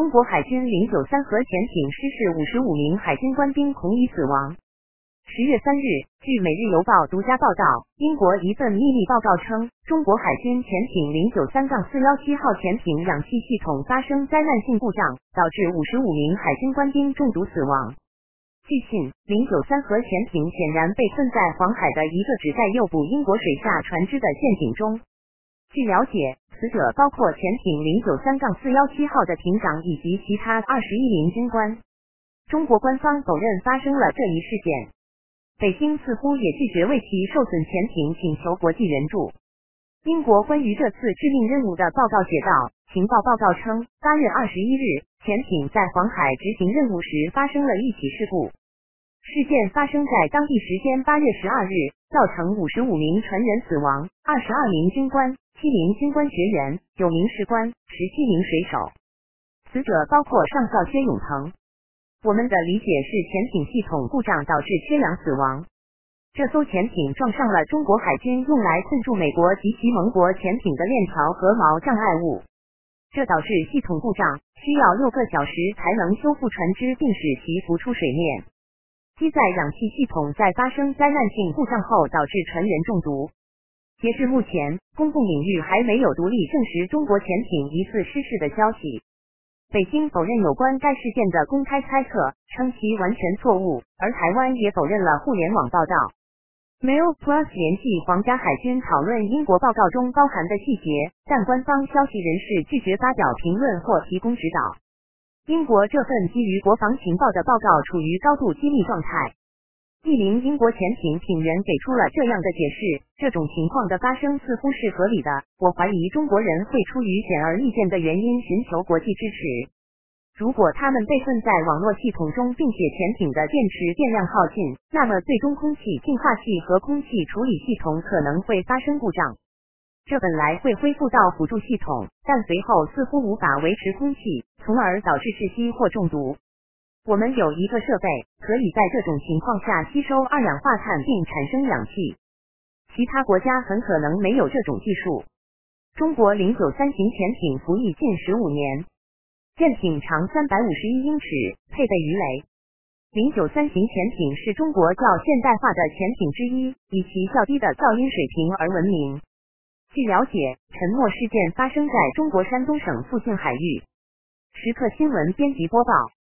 中国海军零九三核潜艇失事，五十五名海军官兵恐已死亡。十月三日，据《每日邮报》独家报道，英国一份秘密报告称，中国海军潜艇零九三杠四幺七号潜艇氧气系统发生灾难性故障，导致五十五名海军官兵中毒死亡。据信，零九三核潜艇显然被困在黄海的一个旨在诱捕英国水下船只的陷阱中。据了解。死者包括潜艇零九三杠四幺七号的艇长以及其他二十一名军官。中国官方否认发生了这一事件，北京似乎也拒绝为其受损潜艇请求国际援助。英国关于这次致命任务的报告写道：情报报告称，八月二十一日，潜艇在黄海执行任务时发生了一起事故。事件发生在当地时间八月十二日，造成五十五名船员死亡，二十二名军官。七名军官学员，九名士官，十七名水手。死者包括上校薛永腾。我们的理解是，潜艇系统故障导致缺氧死亡。这艘潜艇撞上了中国海军用来困住美国及其盟国潜艇的链条和锚障碍物，这导致系统故障，需要六个小时才能修复船只并使其浮出水面。机载氧气系统在发生灾难性故障后，导致船员中毒。截至目前，公共领域还没有独立证实中国潜艇疑似失事的消息。北京否认有关该事件的公开猜测，称其完全错误，而台湾也否认了互联网报道。Mail Plus 联系皇家海军讨论英国报告中包含的细节，但官方消息人士拒绝发表评论或提供指导。英国这份基于国防情报的报告处于高度机密状态。一名英国潜艇艇员给出了这样的解释：这种情况的发生似乎是合理的。我怀疑中国人会出于显而易见的原因寻求国际支持。如果他们被困在网络系统中，并且潜艇的电池电量耗尽，那么最终空气净化器和空气处理系统可能会发生故障。这本来会恢复到辅助系统，但随后似乎无法维持空气，从而导致窒息或中毒。我们有一个设备，可以在这种情况下吸收二氧化碳并产生氧气。其他国家很可能没有这种技术。中国零九三型潜艇服役近十五年，舰艇长三百五十一英尺，配备鱼雷。零九三型潜艇是中国较现代化的潜艇之一，以其较低的噪音水平而闻名。据了解，沉没事件发生在中国山东省附近海域。时刻新闻编辑播报。